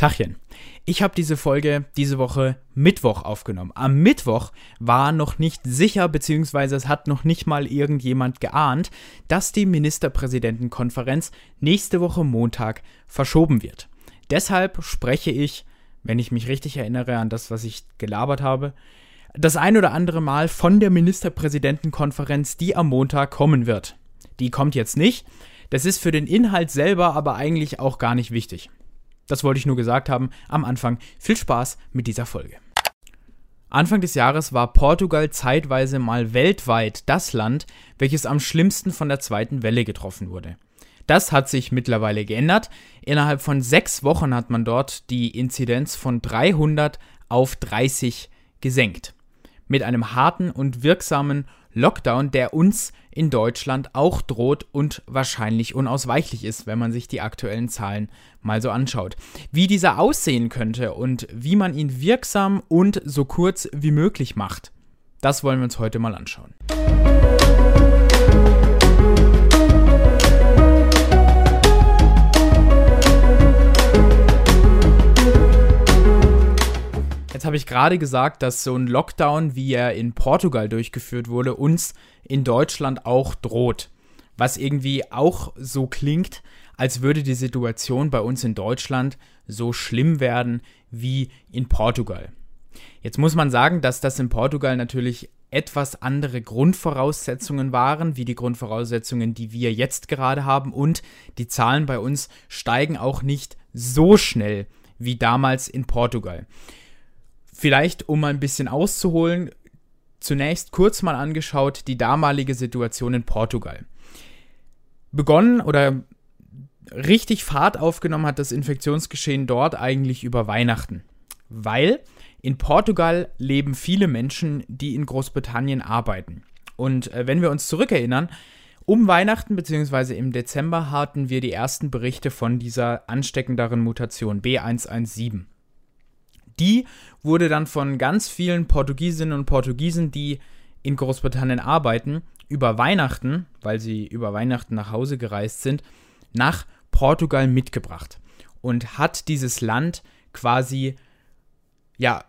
Tachchen. Ich habe diese Folge diese Woche Mittwoch aufgenommen. Am Mittwoch war noch nicht sicher, beziehungsweise es hat noch nicht mal irgendjemand geahnt, dass die Ministerpräsidentenkonferenz nächste Woche Montag verschoben wird. Deshalb spreche ich, wenn ich mich richtig erinnere an das, was ich gelabert habe, das ein oder andere Mal von der Ministerpräsidentenkonferenz, die am Montag kommen wird. Die kommt jetzt nicht. Das ist für den Inhalt selber aber eigentlich auch gar nicht wichtig. Das wollte ich nur gesagt haben am Anfang. Viel Spaß mit dieser Folge. Anfang des Jahres war Portugal zeitweise mal weltweit das Land, welches am schlimmsten von der zweiten Welle getroffen wurde. Das hat sich mittlerweile geändert. Innerhalb von sechs Wochen hat man dort die Inzidenz von 300 auf 30 gesenkt. Mit einem harten und wirksamen Lockdown, der uns in Deutschland auch droht und wahrscheinlich unausweichlich ist, wenn man sich die aktuellen Zahlen mal so anschaut. Wie dieser aussehen könnte und wie man ihn wirksam und so kurz wie möglich macht, das wollen wir uns heute mal anschauen. Jetzt habe ich gerade gesagt, dass so ein Lockdown, wie er in Portugal durchgeführt wurde, uns in Deutschland auch droht. Was irgendwie auch so klingt, als würde die Situation bei uns in Deutschland so schlimm werden wie in Portugal. Jetzt muss man sagen, dass das in Portugal natürlich etwas andere Grundvoraussetzungen waren, wie die Grundvoraussetzungen, die wir jetzt gerade haben. Und die Zahlen bei uns steigen auch nicht so schnell wie damals in Portugal. Vielleicht, um ein bisschen auszuholen, zunächst kurz mal angeschaut die damalige Situation in Portugal. Begonnen oder richtig Fahrt aufgenommen hat das Infektionsgeschehen dort eigentlich über Weihnachten. Weil in Portugal leben viele Menschen, die in Großbritannien arbeiten. Und äh, wenn wir uns zurückerinnern, um Weihnachten bzw. im Dezember hatten wir die ersten Berichte von dieser ansteckenderen Mutation B117 die wurde dann von ganz vielen Portugiesinnen und Portugiesen, die in Großbritannien arbeiten, über Weihnachten, weil sie über Weihnachten nach Hause gereist sind, nach Portugal mitgebracht und hat dieses Land quasi ja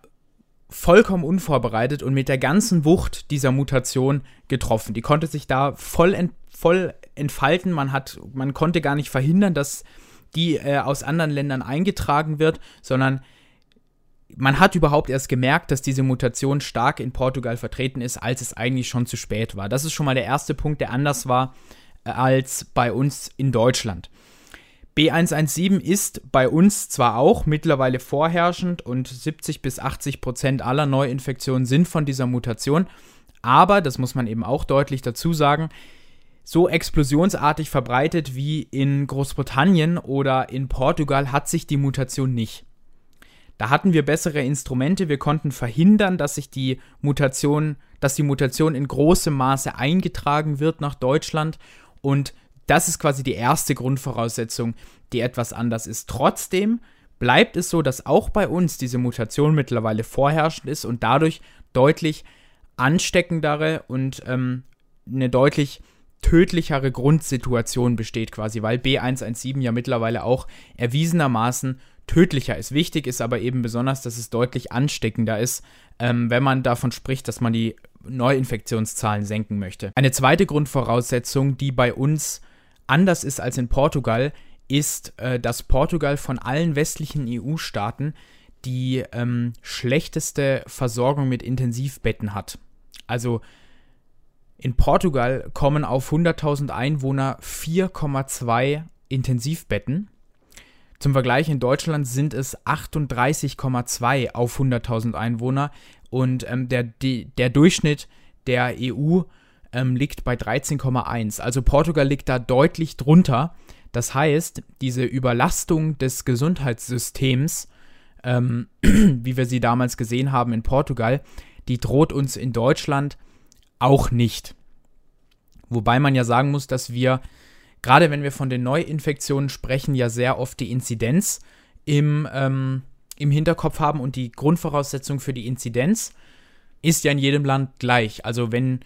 vollkommen unvorbereitet und mit der ganzen Wucht dieser Mutation getroffen. Die konnte sich da voll, ent, voll entfalten. Man hat, man konnte gar nicht verhindern, dass die äh, aus anderen Ländern eingetragen wird, sondern man hat überhaupt erst gemerkt, dass diese Mutation stark in Portugal vertreten ist, als es eigentlich schon zu spät war. Das ist schon mal der erste Punkt, der anders war äh, als bei uns in Deutschland. B117 ist bei uns zwar auch mittlerweile vorherrschend und 70 bis 80 Prozent aller Neuinfektionen sind von dieser Mutation, aber, das muss man eben auch deutlich dazu sagen, so explosionsartig verbreitet wie in Großbritannien oder in Portugal hat sich die Mutation nicht. Da hatten wir bessere Instrumente, wir konnten verhindern, dass sich die Mutation, dass die Mutation in großem Maße eingetragen wird nach Deutschland und das ist quasi die erste Grundvoraussetzung, die etwas anders ist. Trotzdem bleibt es so, dass auch bei uns diese Mutation mittlerweile vorherrschend ist und dadurch deutlich ansteckendere und ähm, eine deutlich tödlichere Grundsituation besteht quasi, weil B117 ja mittlerweile auch erwiesenermaßen tödlicher ist. Wichtig ist aber eben besonders, dass es deutlich ansteckender ist, ähm, wenn man davon spricht, dass man die Neuinfektionszahlen senken möchte. Eine zweite Grundvoraussetzung, die bei uns anders ist als in Portugal, ist, äh, dass Portugal von allen westlichen EU-Staaten die ähm, schlechteste Versorgung mit Intensivbetten hat. Also in Portugal kommen auf 100.000 Einwohner 4,2 Intensivbetten. Zum Vergleich in Deutschland sind es 38,2 auf 100.000 Einwohner und ähm, der, der Durchschnitt der EU ähm, liegt bei 13,1. Also Portugal liegt da deutlich drunter. Das heißt, diese Überlastung des Gesundheitssystems, ähm, wie wir sie damals gesehen haben in Portugal, die droht uns in Deutschland auch nicht. Wobei man ja sagen muss, dass wir, gerade wenn wir von den Neuinfektionen sprechen, ja sehr oft die Inzidenz im, ähm, im Hinterkopf haben und die Grundvoraussetzung für die Inzidenz ist ja in jedem Land gleich. Also wenn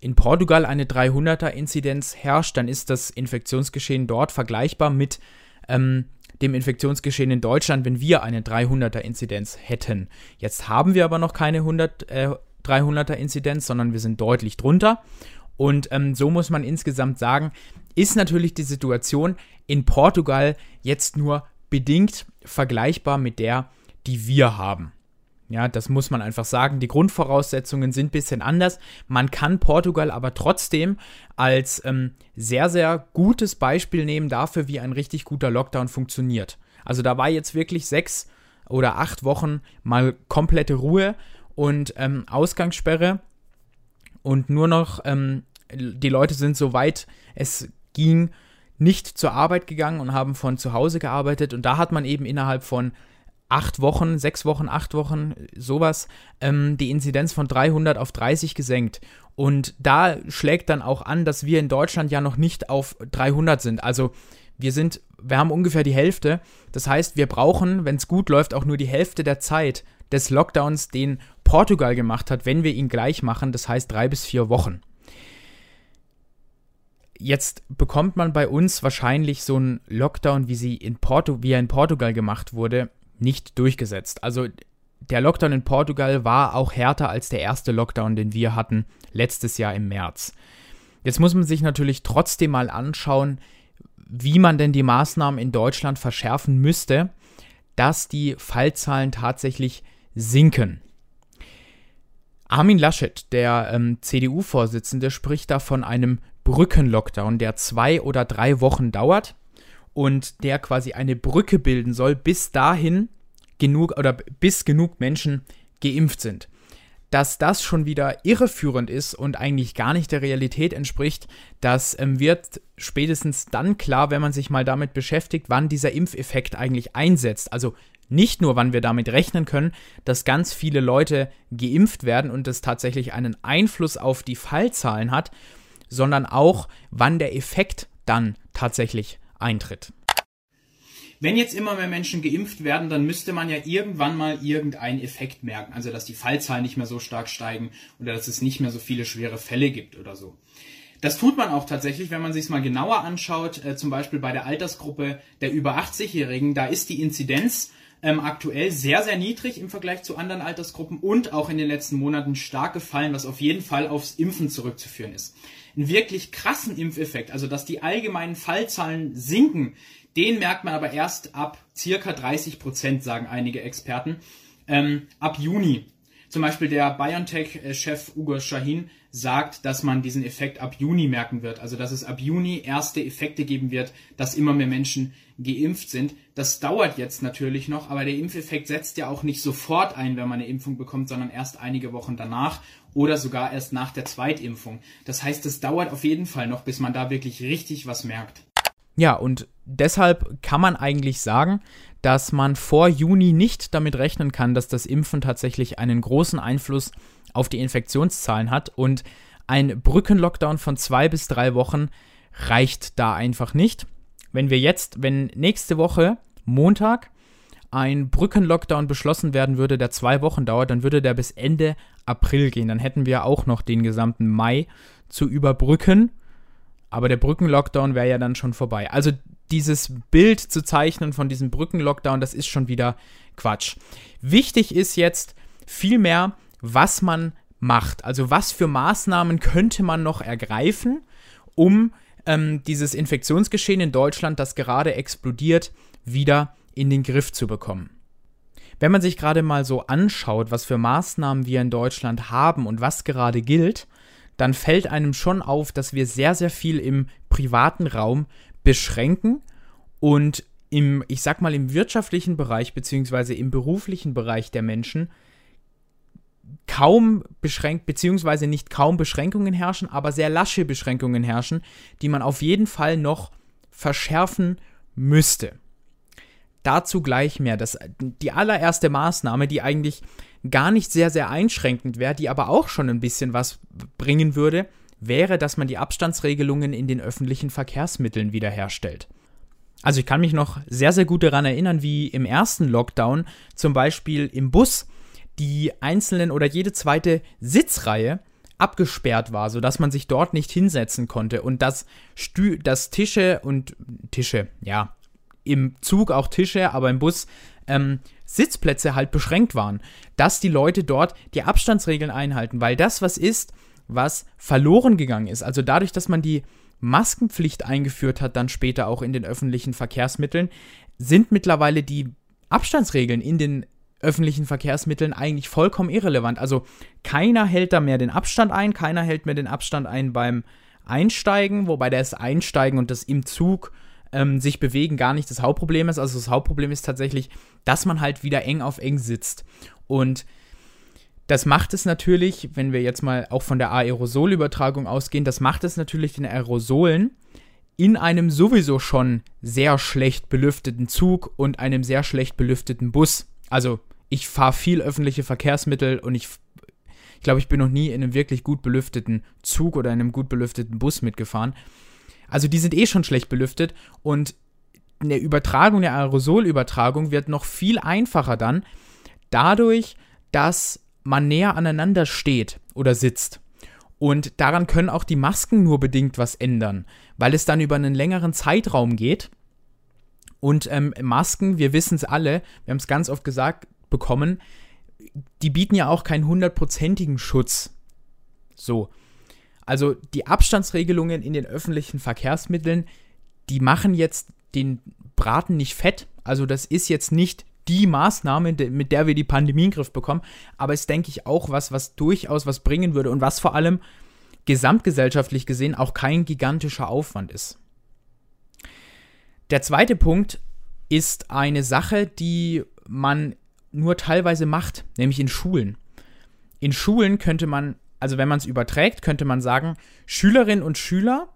in Portugal eine 300er Inzidenz herrscht, dann ist das Infektionsgeschehen dort vergleichbar mit ähm, dem Infektionsgeschehen in Deutschland, wenn wir eine 300er-Inzidenz hätten. Jetzt haben wir aber noch keine 100, äh, 300er-Inzidenz, sondern wir sind deutlich drunter. Und ähm, so muss man insgesamt sagen, ist natürlich die Situation in Portugal jetzt nur bedingt vergleichbar mit der, die wir haben. Ja, das muss man einfach sagen. Die Grundvoraussetzungen sind ein bisschen anders. Man kann Portugal aber trotzdem als ähm, sehr, sehr gutes Beispiel nehmen dafür, wie ein richtig guter Lockdown funktioniert. Also da war jetzt wirklich sechs oder acht Wochen mal komplette Ruhe und ähm, Ausgangssperre und nur noch ähm, die Leute sind so weit es ging nicht zur Arbeit gegangen und haben von zu Hause gearbeitet und da hat man eben innerhalb von acht Wochen, sechs Wochen, acht Wochen, sowas, ähm, die Inzidenz von 300 auf 30 gesenkt. Und da schlägt dann auch an, dass wir in Deutschland ja noch nicht auf 300 sind. Also wir sind, wir haben ungefähr die Hälfte. Das heißt, wir brauchen, wenn es gut läuft, auch nur die Hälfte der Zeit des Lockdowns, den Portugal gemacht hat, wenn wir ihn gleich machen. Das heißt drei bis vier Wochen. Jetzt bekommt man bei uns wahrscheinlich so einen Lockdown, wie, sie in Porto, wie er in Portugal gemacht wurde, nicht durchgesetzt. Also der Lockdown in Portugal war auch härter als der erste Lockdown, den wir hatten letztes Jahr im März. Jetzt muss man sich natürlich trotzdem mal anschauen, wie man denn die Maßnahmen in Deutschland verschärfen müsste, dass die Fallzahlen tatsächlich sinken. Armin Laschet, der ähm, CDU-Vorsitzende, spricht da von einem Brückenlockdown, der zwei oder drei Wochen dauert und der quasi eine Brücke bilden soll, bis dahin genug oder bis genug Menschen geimpft sind. Dass das schon wieder irreführend ist und eigentlich gar nicht der Realität entspricht, das ähm, wird spätestens dann klar, wenn man sich mal damit beschäftigt, wann dieser Impfeffekt eigentlich einsetzt. Also nicht nur, wann wir damit rechnen können, dass ganz viele Leute geimpft werden und es tatsächlich einen Einfluss auf die Fallzahlen hat, sondern auch, wann der Effekt dann tatsächlich eintritt. Wenn jetzt immer mehr Menschen geimpft werden, dann müsste man ja irgendwann mal irgendeinen Effekt merken. Also, dass die Fallzahlen nicht mehr so stark steigen oder dass es nicht mehr so viele schwere Fälle gibt oder so. Das tut man auch tatsächlich, wenn man sich es mal genauer anschaut, äh, zum Beispiel bei der Altersgruppe der über 80-Jährigen, da ist die Inzidenz ähm, aktuell sehr, sehr niedrig im Vergleich zu anderen Altersgruppen und auch in den letzten Monaten stark gefallen, was auf jeden Fall aufs Impfen zurückzuführen ist einen wirklich krassen Impfeffekt, also dass die allgemeinen Fallzahlen sinken, den merkt man aber erst ab circa 30 Prozent, sagen einige Experten, ähm, ab Juni. Zum Beispiel der BioNTech-Chef Ugo Shahin sagt, dass man diesen Effekt ab Juni merken wird. Also dass es ab Juni erste Effekte geben wird, dass immer mehr Menschen geimpft sind. Das dauert jetzt natürlich noch, aber der Impfeffekt setzt ja auch nicht sofort ein, wenn man eine Impfung bekommt, sondern erst einige Wochen danach oder sogar erst nach der Zweitimpfung. Das heißt, es dauert auf jeden Fall noch, bis man da wirklich richtig was merkt. Ja, und deshalb kann man eigentlich sagen, dass man vor Juni nicht damit rechnen kann, dass das Impfen tatsächlich einen großen Einfluss auf die Infektionszahlen hat und ein Brückenlockdown von zwei bis drei Wochen reicht da einfach nicht. Wenn wir jetzt, wenn nächste Woche Montag ein Brückenlockdown beschlossen werden würde, der zwei Wochen dauert, dann würde der bis Ende April gehen. Dann hätten wir auch noch den gesamten Mai zu überbrücken. Aber der Brückenlockdown wäre ja dann schon vorbei. Also dieses Bild zu zeichnen von diesem Brückenlockdown, das ist schon wieder Quatsch. Wichtig ist jetzt vielmehr, was man macht. Also was für Maßnahmen könnte man noch ergreifen, um ähm, dieses Infektionsgeschehen in Deutschland, das gerade explodiert, wieder in den Griff zu bekommen. Wenn man sich gerade mal so anschaut, was für Maßnahmen wir in Deutschland haben und was gerade gilt, dann fällt einem schon auf, dass wir sehr, sehr viel im privaten Raum beschränken und im, ich sag mal, im wirtschaftlichen Bereich beziehungsweise im beruflichen Bereich der Menschen kaum beschränkt, beziehungsweise nicht kaum Beschränkungen herrschen, aber sehr lasche Beschränkungen herrschen, die man auf jeden Fall noch verschärfen müsste. Dazu gleich mehr. Das, die allererste Maßnahme, die eigentlich gar nicht sehr, sehr einschränkend wäre, die aber auch schon ein bisschen was bringen würde, wäre, dass man die Abstandsregelungen in den öffentlichen Verkehrsmitteln wiederherstellt. Also ich kann mich noch sehr, sehr gut daran erinnern, wie im ersten Lockdown zum Beispiel im Bus die einzelnen oder jede zweite Sitzreihe abgesperrt war, sodass man sich dort nicht hinsetzen konnte und dass, Stü dass Tische und Tische, ja, im Zug auch Tische, aber im Bus ähm, Sitzplätze halt beschränkt waren, dass die Leute dort die Abstandsregeln einhalten, weil das was ist, was verloren gegangen ist. Also dadurch, dass man die Maskenpflicht eingeführt hat, dann später auch in den öffentlichen Verkehrsmitteln, sind mittlerweile die Abstandsregeln in den öffentlichen Verkehrsmitteln eigentlich vollkommen irrelevant. Also keiner hält da mehr den Abstand ein, keiner hält mehr den Abstand ein beim Einsteigen, wobei das Einsteigen und das im Zug ähm, sich bewegen gar nicht das Hauptproblem ist. Also das Hauptproblem ist tatsächlich, dass man halt wieder eng auf eng sitzt. Und das macht es natürlich, wenn wir jetzt mal auch von der Aerosolübertragung ausgehen, das macht es natürlich den Aerosolen in einem sowieso schon sehr schlecht belüfteten Zug und einem sehr schlecht belüfteten Bus. Also ich fahre viel öffentliche Verkehrsmittel und ich, ich glaube, ich bin noch nie in einem wirklich gut belüfteten Zug oder in einem gut belüfteten Bus mitgefahren. Also die sind eh schon schlecht belüftet und eine Übertragung, eine Aerosolübertragung wird noch viel einfacher dann, dadurch, dass man näher aneinander steht oder sitzt. Und daran können auch die Masken nur bedingt was ändern, weil es dann über einen längeren Zeitraum geht. Und ähm, Masken, wir wissen es alle, wir haben es ganz oft gesagt bekommen, die bieten ja auch keinen hundertprozentigen Schutz. So. Also die Abstandsregelungen in den öffentlichen Verkehrsmitteln, die machen jetzt den Braten nicht fett. Also das ist jetzt nicht die Maßnahme, mit der wir die Pandemie in den Griff bekommen, aber ist, denke ich, auch was, was durchaus was bringen würde und was vor allem gesamtgesellschaftlich gesehen auch kein gigantischer Aufwand ist. Der zweite Punkt ist eine Sache, die man nur teilweise macht, nämlich in Schulen. In Schulen könnte man also wenn man es überträgt, könnte man sagen, Schülerinnen und Schüler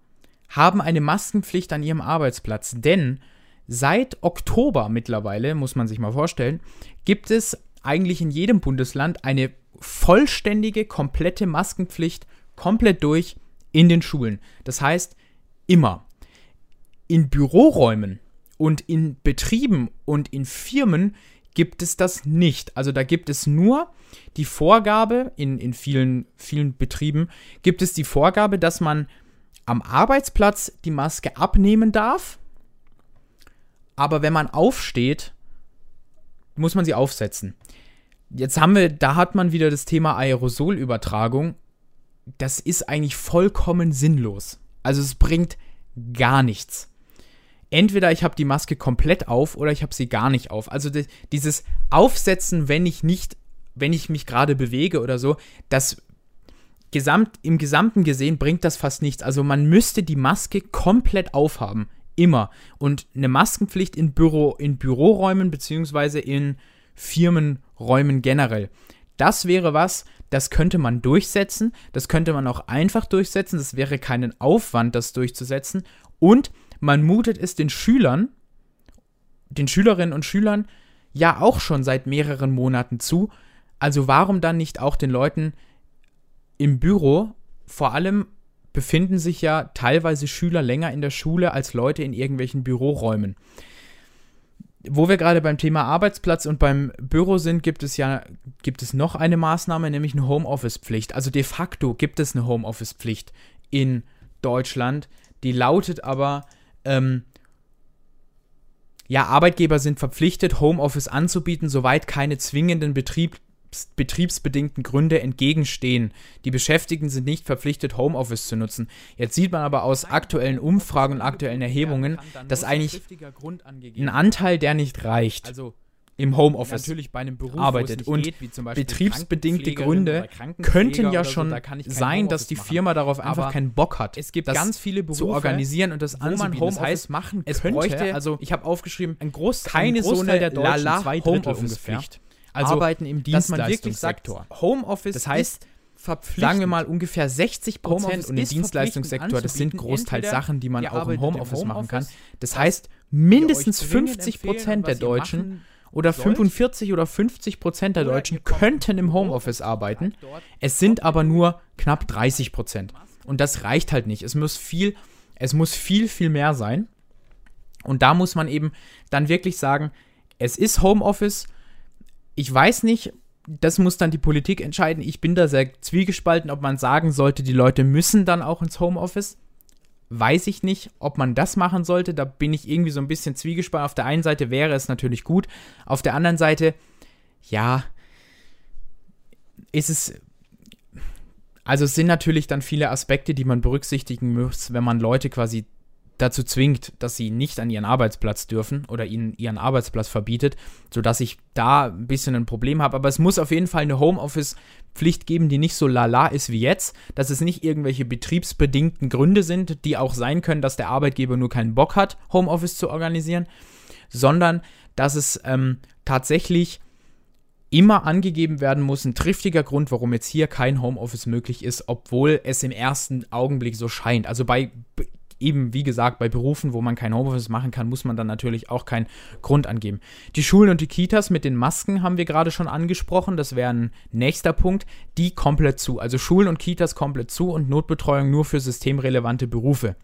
haben eine Maskenpflicht an ihrem Arbeitsplatz. Denn seit Oktober mittlerweile, muss man sich mal vorstellen, gibt es eigentlich in jedem Bundesland eine vollständige, komplette Maskenpflicht, komplett durch in den Schulen. Das heißt, immer. In Büroräumen und in Betrieben und in Firmen gibt es das nicht. Also da gibt es nur die Vorgabe, in, in vielen, vielen Betrieben gibt es die Vorgabe, dass man am Arbeitsplatz die Maske abnehmen darf, aber wenn man aufsteht, muss man sie aufsetzen. Jetzt haben wir, da hat man wieder das Thema Aerosolübertragung. Das ist eigentlich vollkommen sinnlos. Also es bringt gar nichts entweder ich habe die Maske komplett auf oder ich habe sie gar nicht auf. Also die, dieses Aufsetzen, wenn ich nicht, wenn ich mich gerade bewege oder so, das gesamt, im Gesamten gesehen bringt das fast nichts. Also man müsste die Maske komplett aufhaben. Immer. Und eine Maskenpflicht in, Büro, in Büroräumen beziehungsweise in Firmenräumen generell. Das wäre was, das könnte man durchsetzen. Das könnte man auch einfach durchsetzen. Das wäre keinen Aufwand, das durchzusetzen. Und man mutet es den Schülern, den Schülerinnen und Schülern ja auch schon seit mehreren Monaten zu. Also warum dann nicht auch den Leuten im Büro? Vor allem befinden sich ja teilweise Schüler länger in der Schule als Leute in irgendwelchen Büroräumen. Wo wir gerade beim Thema Arbeitsplatz und beim Büro sind, gibt es ja gibt es noch eine Maßnahme, nämlich eine Homeoffice-Pflicht. Also de facto gibt es eine Homeoffice-Pflicht in Deutschland. Die lautet aber, ähm, ja, Arbeitgeber sind verpflichtet, Homeoffice anzubieten, soweit keine zwingenden Betrieb, betriebsbedingten Gründe entgegenstehen. Die Beschäftigten sind nicht verpflichtet, Homeoffice zu nutzen. Jetzt sieht man aber aus aktuellen Umfragen und aktuellen Erhebungen, dass eigentlich ein Anteil, der nicht reicht. Also im Homeoffice natürlich bei einem Beruf, arbeitet. Und geht, betriebsbedingte Gründe könnten ja schon so, da sein, dass die Firma machen. darauf einfach keinen Bock hat. Es gibt ganz viele Berufe zu organisieren und das man Homeoffice das heißt, machen es könnte. Bräuchte, also ich habe aufgeschrieben, ein Groß, keine ein so eine der Deutschen Lala zwei Homeoffice-Pflicht. Also arbeiten im Dienstleistungssektor. Homeoffice das heißt, sagen wir mal ungefähr 60 Prozent und im Dienstleistungssektor, das sind großteils Sachen, die man auch im Homeoffice, Homeoffice machen kann. Das heißt, mindestens 50 Prozent der Deutschen oder 45 oder 50 Prozent der Deutschen könnten im Homeoffice arbeiten. Es sind aber nur knapp 30 Prozent. Und das reicht halt nicht. Es muss viel, es muss viel, viel mehr sein. Und da muss man eben dann wirklich sagen, es ist Homeoffice. Ich weiß nicht, das muss dann die Politik entscheiden. Ich bin da sehr zwiegespalten, ob man sagen sollte, die Leute müssen dann auch ins Homeoffice. Weiß ich nicht, ob man das machen sollte. Da bin ich irgendwie so ein bisschen zwiegespannt. Auf der einen Seite wäre es natürlich gut, auf der anderen Seite, ja, ist es. Also es sind natürlich dann viele Aspekte, die man berücksichtigen muss, wenn man Leute quasi dazu zwingt, dass sie nicht an ihren Arbeitsplatz dürfen oder ihnen ihren Arbeitsplatz verbietet, sodass ich da ein bisschen ein Problem habe. Aber es muss auf jeden Fall eine Homeoffice-Pflicht geben, die nicht so lala ist wie jetzt, dass es nicht irgendwelche betriebsbedingten Gründe sind, die auch sein können, dass der Arbeitgeber nur keinen Bock hat, Homeoffice zu organisieren, sondern dass es ähm, tatsächlich immer angegeben werden muss, ein triftiger Grund, warum jetzt hier kein Homeoffice möglich ist, obwohl es im ersten Augenblick so scheint. Also bei eben, wie gesagt, bei Berufen, wo man kein Homeoffice machen kann, muss man dann natürlich auch keinen Grund angeben. Die Schulen und die Kitas mit den Masken haben wir gerade schon angesprochen. Das wäre ein nächster Punkt. Die komplett zu. Also Schulen und Kitas komplett zu und Notbetreuung nur für systemrelevante Berufe.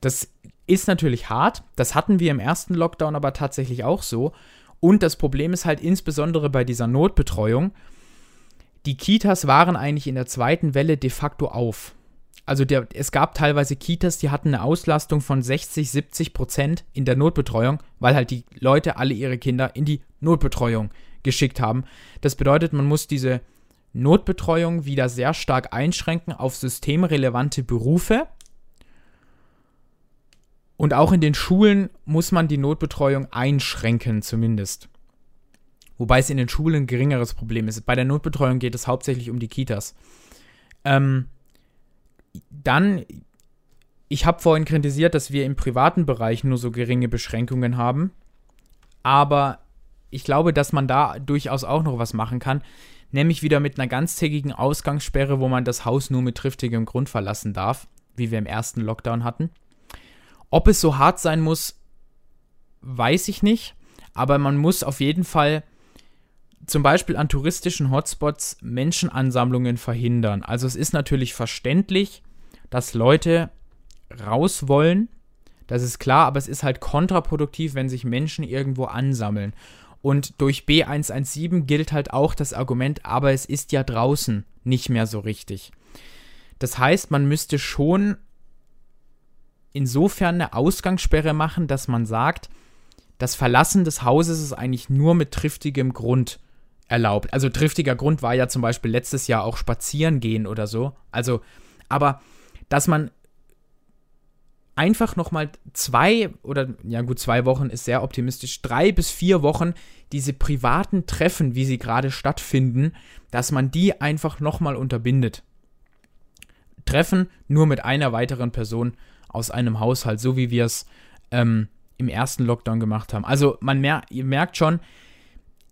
Das ist natürlich hart. Das hatten wir im ersten Lockdown aber tatsächlich auch so. Und das Problem ist halt insbesondere bei dieser Notbetreuung, die Kitas waren eigentlich in der zweiten Welle de facto auf also der, es gab teilweise Kitas, die hatten eine Auslastung von 60, 70 Prozent in der Notbetreuung, weil halt die Leute alle ihre Kinder in die Notbetreuung geschickt haben. Das bedeutet, man muss diese Notbetreuung wieder sehr stark einschränken auf systemrelevante Berufe. Und auch in den Schulen muss man die Notbetreuung einschränken, zumindest. Wobei es in den Schulen ein geringeres Problem ist. Bei der Notbetreuung geht es hauptsächlich um die Kitas. Ähm, dann, ich habe vorhin kritisiert, dass wir im privaten Bereich nur so geringe Beschränkungen haben. Aber ich glaube, dass man da durchaus auch noch was machen kann. Nämlich wieder mit einer ganztägigen Ausgangssperre, wo man das Haus nur mit triftigem Grund verlassen darf, wie wir im ersten Lockdown hatten. Ob es so hart sein muss, weiß ich nicht. Aber man muss auf jeden Fall zum Beispiel an touristischen Hotspots Menschenansammlungen verhindern. Also es ist natürlich verständlich, dass Leute raus wollen. Das ist klar, aber es ist halt kontraproduktiv, wenn sich Menschen irgendwo ansammeln. Und durch B117 gilt halt auch das Argument, aber es ist ja draußen nicht mehr so richtig. Das heißt, man müsste schon insofern eine Ausgangssperre machen, dass man sagt, das Verlassen des Hauses ist eigentlich nur mit triftigem Grund erlaubt. Also triftiger Grund war ja zum Beispiel letztes Jahr auch spazieren gehen oder so. Also, aber dass man einfach nochmal zwei oder ja gut, zwei Wochen ist sehr optimistisch, drei bis vier Wochen diese privaten Treffen, wie sie gerade stattfinden, dass man die einfach nochmal unterbindet. Treffen nur mit einer weiteren Person aus einem Haushalt, so wie wir es ähm, im ersten Lockdown gemacht haben. Also man mer ihr merkt schon,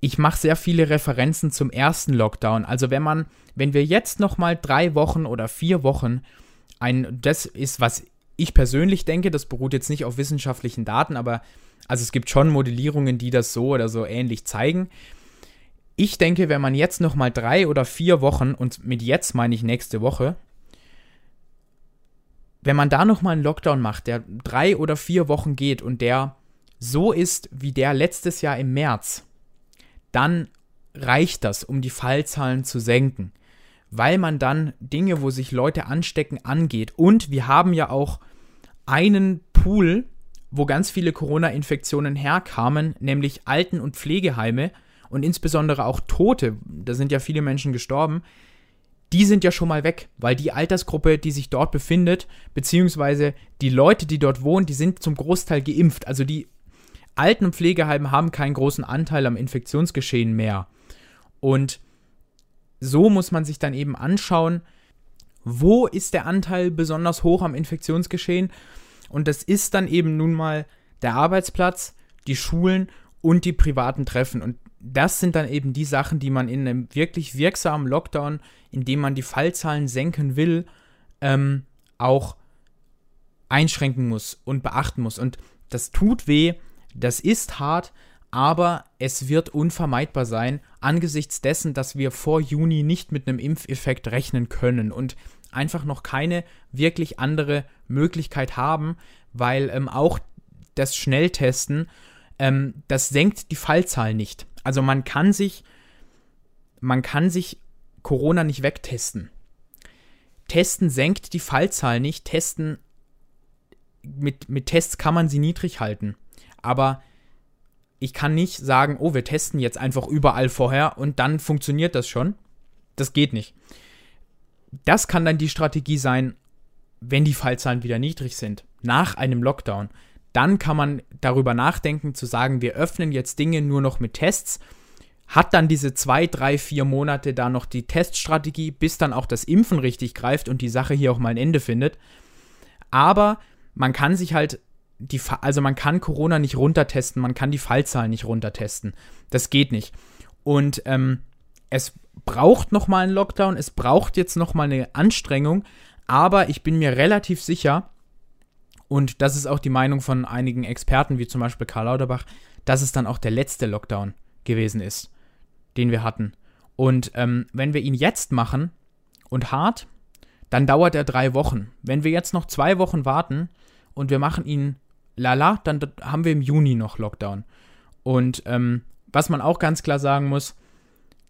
ich mache sehr viele Referenzen zum ersten Lockdown. Also wenn man, wenn wir jetzt nochmal drei Wochen oder vier Wochen ein, das ist, was ich persönlich denke, das beruht jetzt nicht auf wissenschaftlichen Daten, aber also es gibt schon Modellierungen, die das so oder so ähnlich zeigen. Ich denke, wenn man jetzt noch mal drei oder vier Wochen und mit jetzt meine ich nächste Woche, wenn man da noch mal einen Lockdown macht, der drei oder vier Wochen geht und der so ist wie der letztes Jahr im März, dann reicht das, um die Fallzahlen zu senken weil man dann Dinge, wo sich Leute anstecken, angeht. Und wir haben ja auch einen Pool, wo ganz viele Corona-Infektionen herkamen, nämlich Alten- und Pflegeheime und insbesondere auch Tote, da sind ja viele Menschen gestorben, die sind ja schon mal weg, weil die Altersgruppe, die sich dort befindet, beziehungsweise die Leute, die dort wohnen, die sind zum Großteil geimpft. Also die Alten- und Pflegeheime haben keinen großen Anteil am Infektionsgeschehen mehr. Und so muss man sich dann eben anschauen, wo ist der Anteil besonders hoch am Infektionsgeschehen. Und das ist dann eben nun mal der Arbeitsplatz, die Schulen und die privaten Treffen. Und das sind dann eben die Sachen, die man in einem wirklich wirksamen Lockdown, in dem man die Fallzahlen senken will, ähm, auch einschränken muss und beachten muss. Und das tut weh, das ist hart, aber es wird unvermeidbar sein, angesichts dessen, dass wir vor Juni nicht mit einem Impfeffekt rechnen können und einfach noch keine wirklich andere Möglichkeit haben, weil ähm, auch das Schnelltesten, ähm, das senkt die Fallzahl nicht. Also man kann sich, man kann sich Corona nicht wegtesten. Testen senkt die Fallzahl nicht, Testen mit, mit Tests kann man sie niedrig halten. Aber ich kann nicht sagen, oh, wir testen jetzt einfach überall vorher und dann funktioniert das schon. Das geht nicht. Das kann dann die Strategie sein, wenn die Fallzahlen wieder niedrig sind, nach einem Lockdown. Dann kann man darüber nachdenken, zu sagen, wir öffnen jetzt Dinge nur noch mit Tests, hat dann diese zwei, drei, vier Monate da noch die Teststrategie, bis dann auch das Impfen richtig greift und die Sache hier auch mal ein Ende findet. Aber man kann sich halt die, also man kann Corona nicht runtertesten, man kann die Fallzahlen nicht runtertesten. Das geht nicht. Und ähm, es braucht nochmal einen Lockdown, es braucht jetzt nochmal eine Anstrengung, aber ich bin mir relativ sicher, und das ist auch die Meinung von einigen Experten, wie zum Beispiel Karl Lauterbach, dass es dann auch der letzte Lockdown gewesen ist, den wir hatten. Und ähm, wenn wir ihn jetzt machen und hart, dann dauert er drei Wochen. Wenn wir jetzt noch zwei Wochen warten und wir machen ihn lala, dann haben wir im Juni noch Lockdown. Und ähm, was man auch ganz klar sagen muss,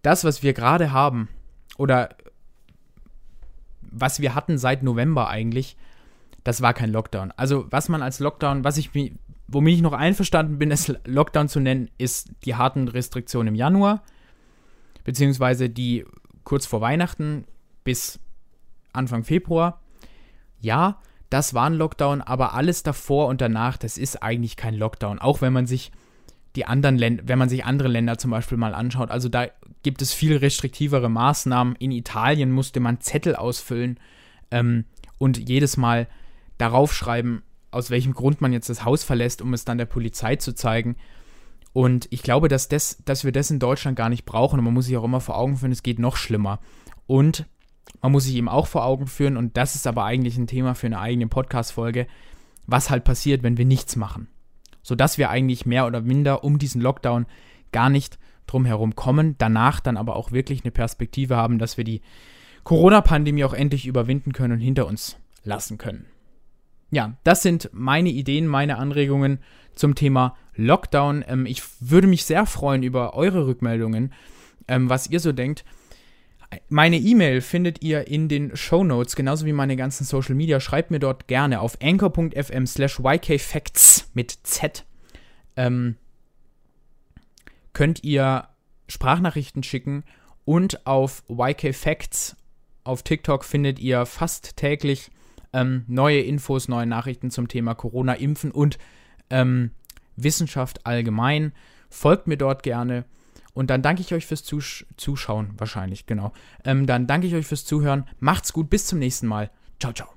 das, was wir gerade haben, oder was wir hatten seit November eigentlich, das war kein Lockdown. Also, was man als Lockdown, was ich womit ich noch einverstanden bin, es Lockdown zu nennen, ist die harten Restriktionen im Januar, beziehungsweise die kurz vor Weihnachten bis Anfang Februar. Ja, das war ein Lockdown, aber alles davor und danach, das ist eigentlich kein Lockdown. Auch wenn man sich die anderen Länder, wenn man sich andere Länder zum Beispiel mal anschaut, also da gibt es viel restriktivere Maßnahmen. In Italien musste man Zettel ausfüllen ähm, und jedes Mal darauf schreiben, aus welchem Grund man jetzt das Haus verlässt, um es dann der Polizei zu zeigen. Und ich glaube, dass, das, dass wir das in Deutschland gar nicht brauchen. Und man muss sich auch immer vor Augen führen, es geht noch schlimmer. Und man muss sich eben auch vor Augen führen, und das ist aber eigentlich ein Thema für eine eigene Podcast-Folge, was halt passiert, wenn wir nichts machen. Sodass wir eigentlich mehr oder minder um diesen Lockdown gar nicht drumherum kommen, danach dann aber auch wirklich eine Perspektive haben, dass wir die Corona-Pandemie auch endlich überwinden können und hinter uns lassen können. Ja, das sind meine Ideen, meine Anregungen zum Thema Lockdown. Ähm, ich würde mich sehr freuen über eure Rückmeldungen, ähm, was ihr so denkt. Meine E-Mail findet ihr in den Show Notes, genauso wie meine ganzen Social Media. Schreibt mir dort gerne auf anchor.fm slash ykfacts mit Z. Ähm, könnt ihr Sprachnachrichten schicken und auf ykfacts auf TikTok findet ihr fast täglich ähm, neue Infos, neue Nachrichten zum Thema Corona, Impfen und ähm, Wissenschaft allgemein. Folgt mir dort gerne. Und dann danke ich euch fürs Zusch Zuschauen, wahrscheinlich, genau. Ähm, dann danke ich euch fürs Zuhören. Macht's gut, bis zum nächsten Mal. Ciao, ciao.